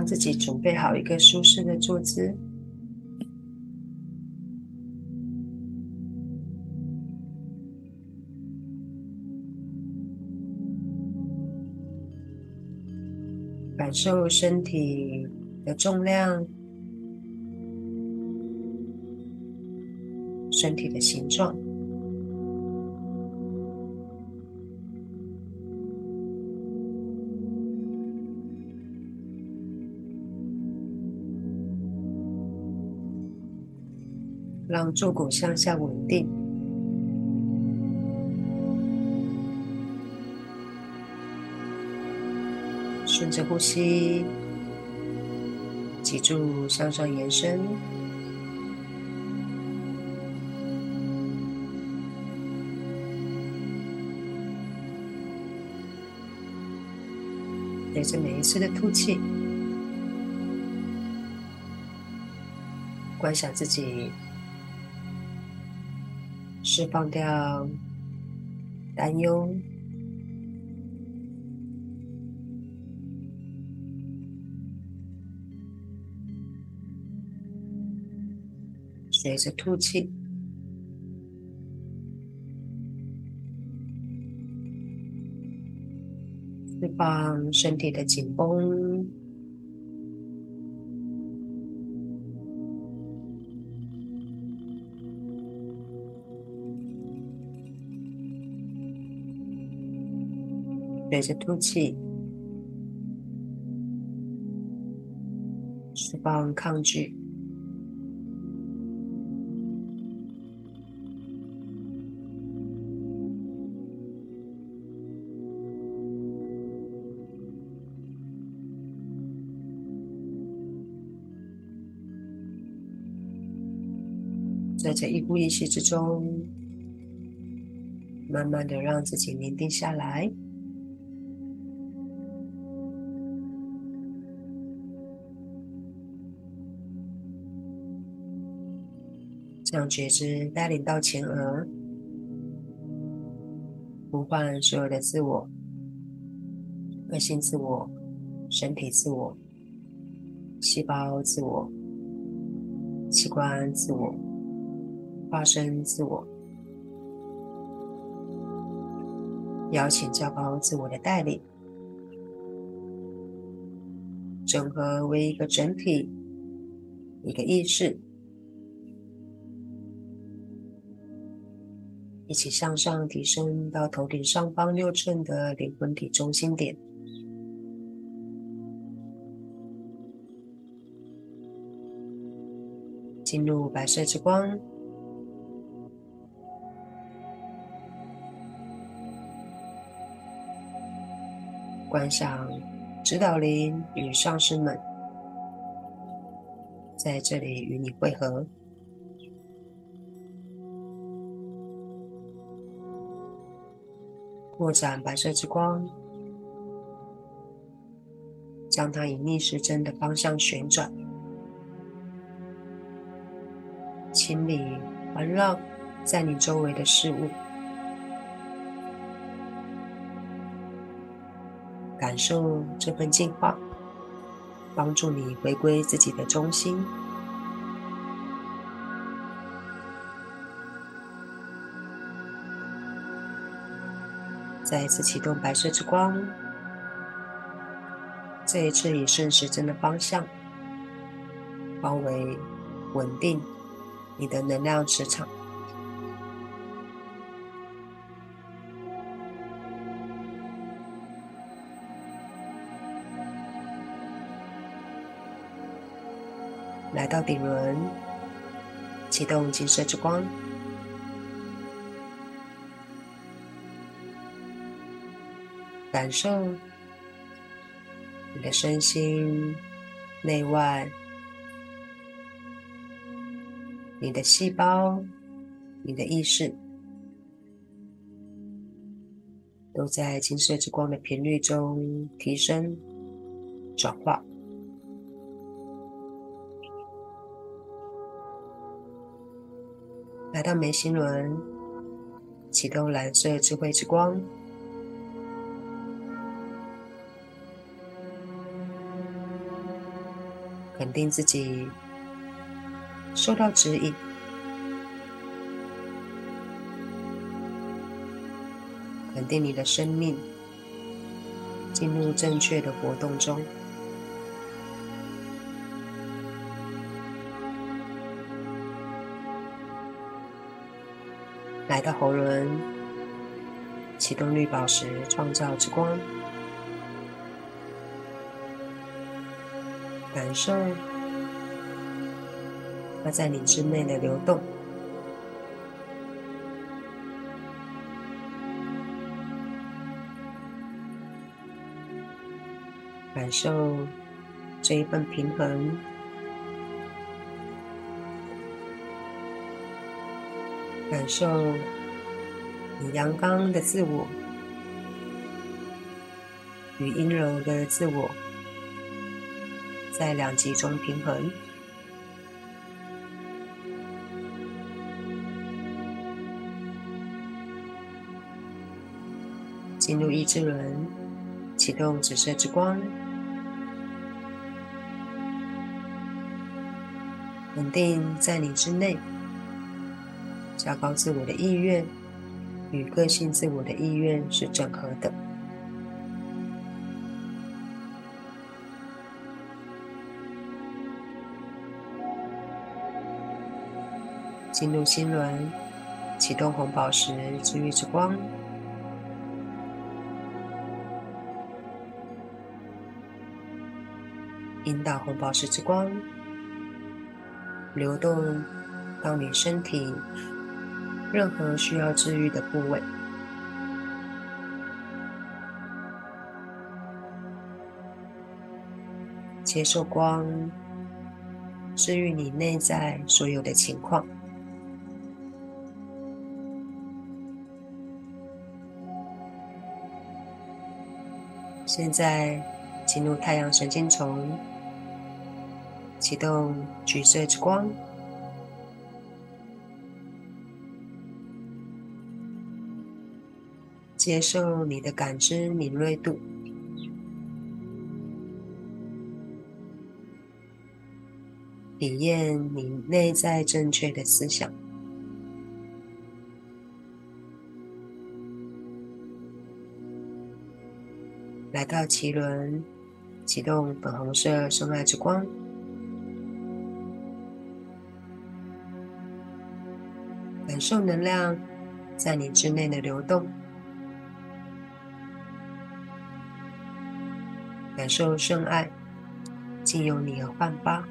帮自己准备好一个舒适的坐姿，感受身体的重量。身体的形状，让坐骨向下稳定，顺着呼吸，脊柱向上延伸。随着每一次的吐气，观想自己释放掉担忧，随着吐气。释放身体的紧绷，随着吐气，释放抗拒。在这一呼一吸之中，慢慢的让自己宁定下来，将觉知带领到前额，呼唤所有的自我、个性自我、身体自我、细胞自我、器官自我。发生自我，邀请较高自我的带领，整合为一个整体，一个意识，一起向上提升到头顶上方六寸的灵魂体中心点，进入白色之光。观赏指导灵与上师们在这里与你会合，扩展白色之光，将它以逆时针的方向旋转，清理环绕在你周围的事物。感受这份净化，帮助你回归自己的中心。再一次启动白色之光，这一次以顺时针的方向包围、稳定你的能量磁场。来到顶轮，启动金色之光，感受你的身心内外，你的细胞，你的意识，都在金色之光的频率中提升、转化。来到眉心轮，启动蓝色智慧之光，肯定自己受到指引，肯定你的生命进入正确的活动中。来到喉轮，启动绿宝石创造之光，感受。它在你之内的流动，感受这一份平衡。感受你阳刚的自我与阴柔的自我。在两极中平衡，进入意志轮，启动紫色之光，稳定在你之内。较高自我的意愿与个性自我的意愿是整合的。进入心轮，启动红宝石治愈之光，引导红宝石之光流动到你身体。任何需要治愈的部位，接受光，治愈你内在所有的情况。现在进入太阳神经丛，启动橘色之光。接受你的感知敏锐度，体验你内在正确的思想，来到脐轮，启动粉红色圣爱之光，感受能量在你之内的流动。感受圣爱，经由你而焕发。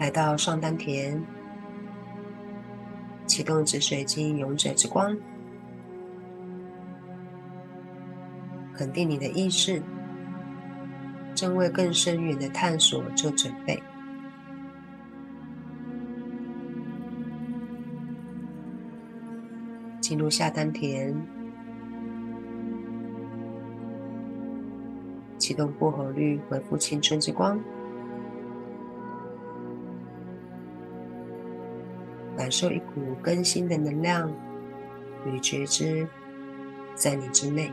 来到上丹田，启动紫水晶勇者之光，肯定你的意识正为更深远的探索做准备。进入下丹田，启动薄荷绿，回复青春之光，感受一股更新的能量与觉知在你之内，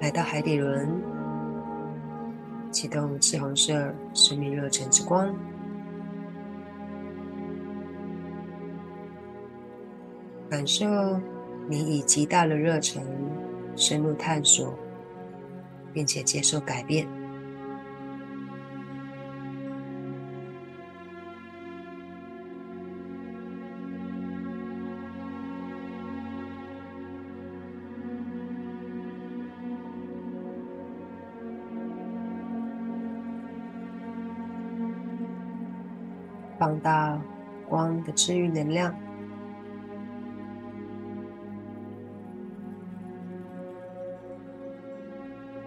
来到海底轮。启动赤红色生命热忱之光，感受你以极大的热忱深入探索，并且接受改变。放大光的治愈能量，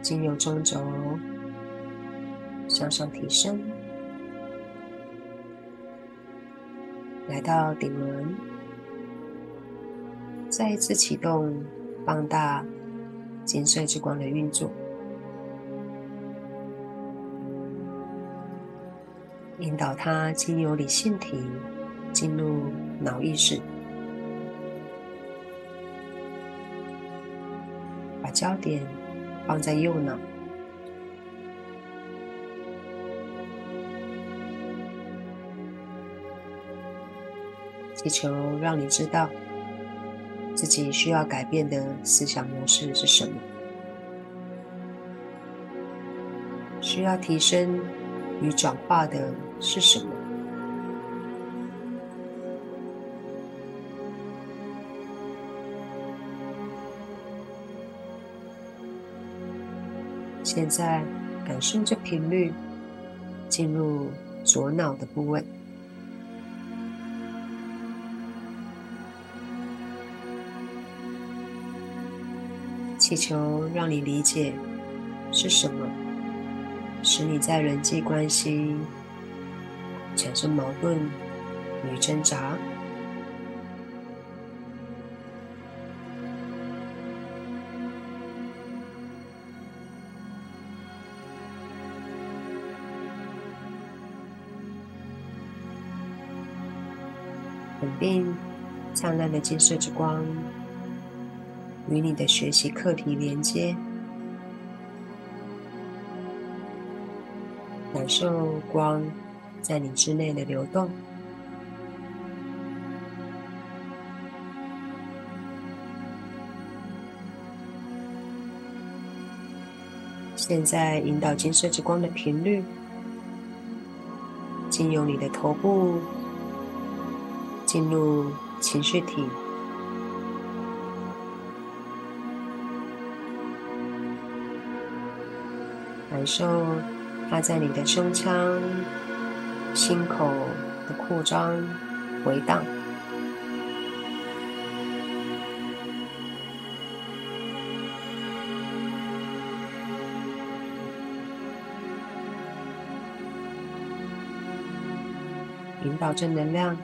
经由中轴向上提升，来到顶轮，再一次启动放大金色之光的运作。引导它经由理性体进入脑意识，把焦点放在右脑，祈求让你知道自己需要改变的思想模式是什么，需要提升与转化的是什么。现在感受这频率进入左脑的部位，祈求让你理解是什么使你在人际关系产生矛盾与挣扎。并、灿烂的金色之光与你的学习课题连接，感受光在你之内的流动。现在引导金色之光的频率，经由你的头部。进入情绪体，感受它在你的胸腔、心口的扩张、回荡，引导正能量。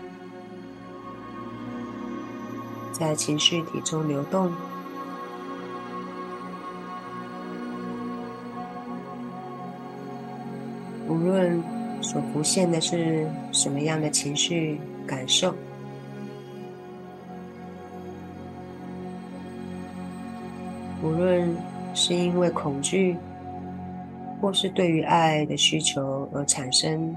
在情绪体中流动，无论所浮现的是什么样的情绪感受，无论是因为恐惧，或是对于爱的需求而产生，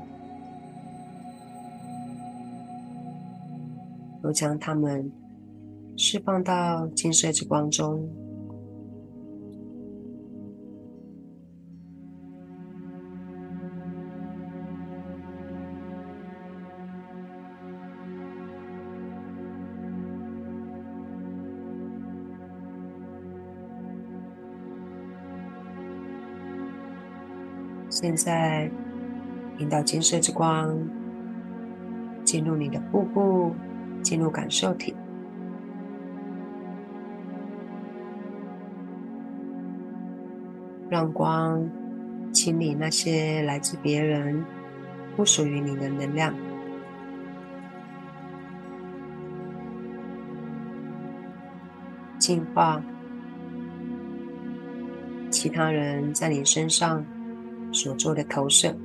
都将它们。释放到金色之光中。现在，引导金色之光进入你的腹部，进入感受体。让光清理那些来自别人、不属于你的能量，净化其他人在你身上所做的投射，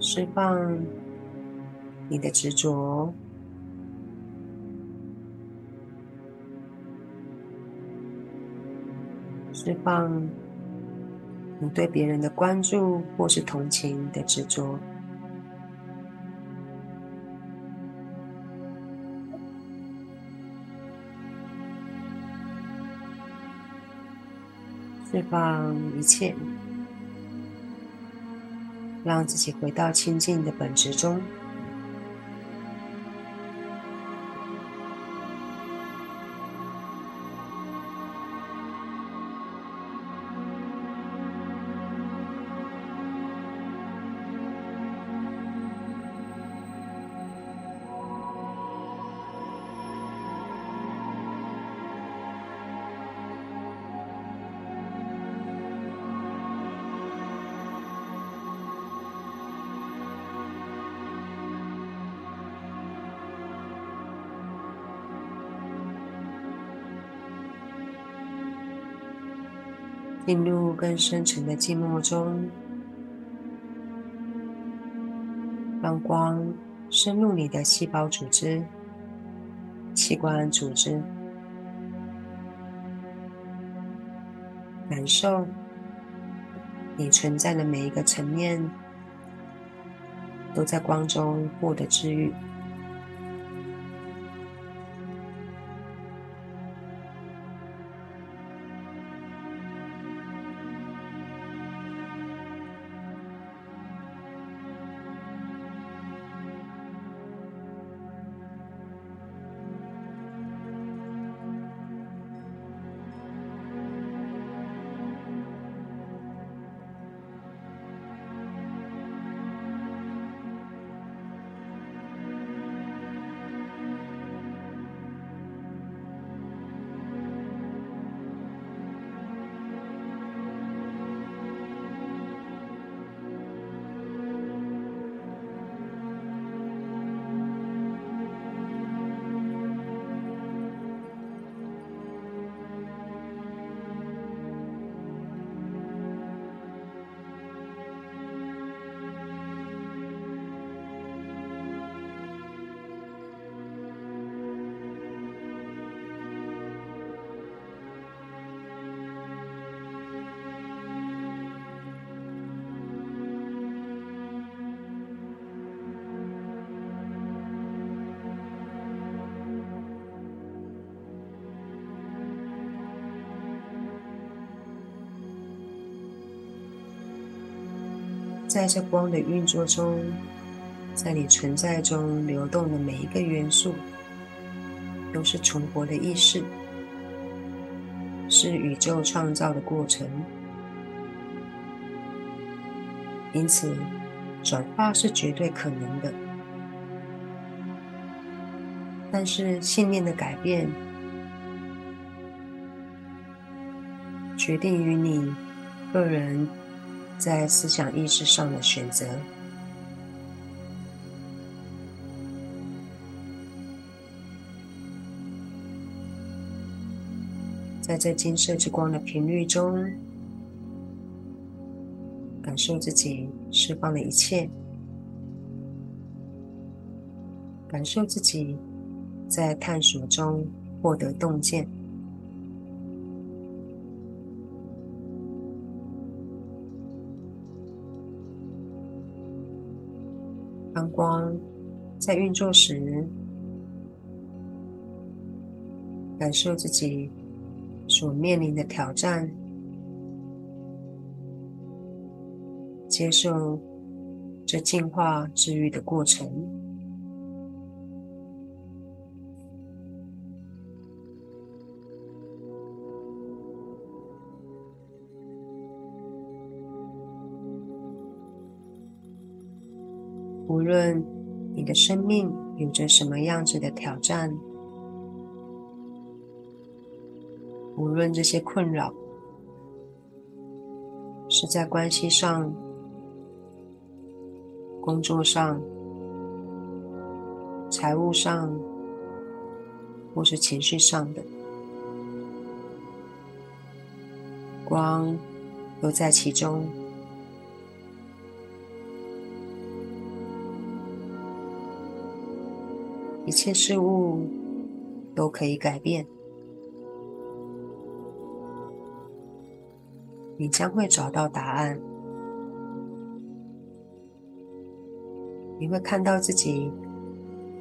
释放你的执着。释放你对别人的关注或是同情的执着，释放一切，让自己回到清净的本质中。进入更深层的静默中，让光深入你的细胞组织、器官组织，感受你存在的每一个层面都在光中获得治愈。在这光的运作中，在你存在中流动的每一个元素，都是存活的意识，是宇宙创造的过程。因此，转化是绝对可能的。但是，信念的改变，决定于你个人。在思想意识上的选择，在这金色之光的频率中，感受自己释放的一切，感受自己在探索中获得洞见。当光在运作时，感受自己所面临的挑战，接受这进化治愈的过程。的生命有着什么样子的挑战，无论这些困扰是在关系上、工作上、财务上，或是情绪上的，光都在其中。一切事物都可以改变，你将会找到答案。你会看到自己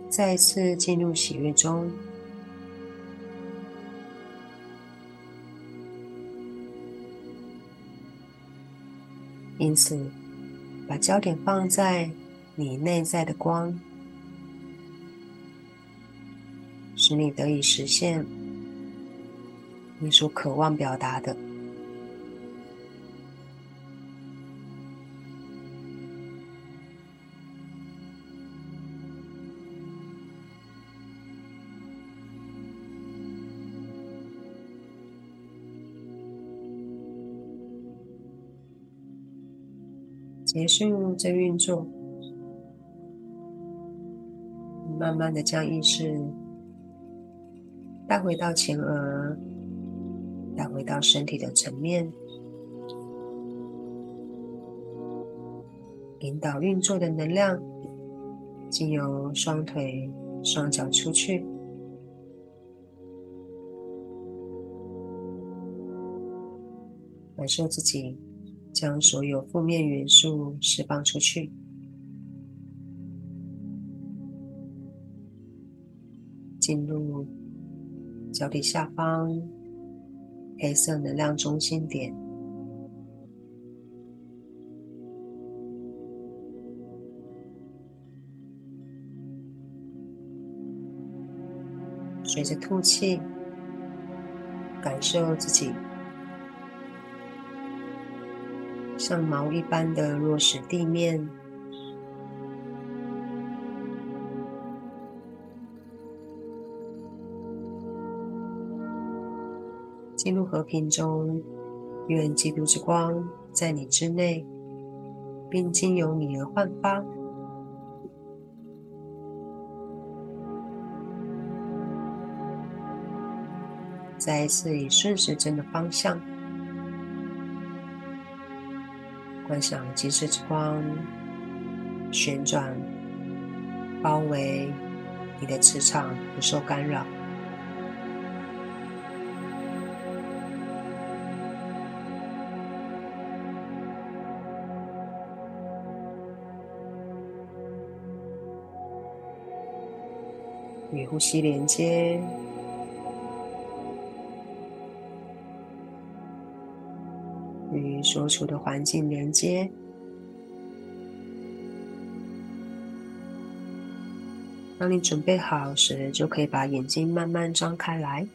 再一次进入喜悦中，因此，把焦点放在你内在的光。使你得以实现你所渴望表达的。结束这运作，慢慢的将意识。带回到前额，带回到身体的层面，引导运作的能量经由双腿、双脚出去，感受自己将所有负面元素释放出去，进入脚底下方黑色能量中心点。随着吐气，感受自己像毛一般的落实地面，进入和平中。愿基督之光在你之内，并经由你而焕发。再一次以顺时针的方向，观想金色之光旋转，包围你的磁场，不受干扰。与呼吸连接。与所处的环境连接。当你准备好时，就可以把眼睛慢慢张开来。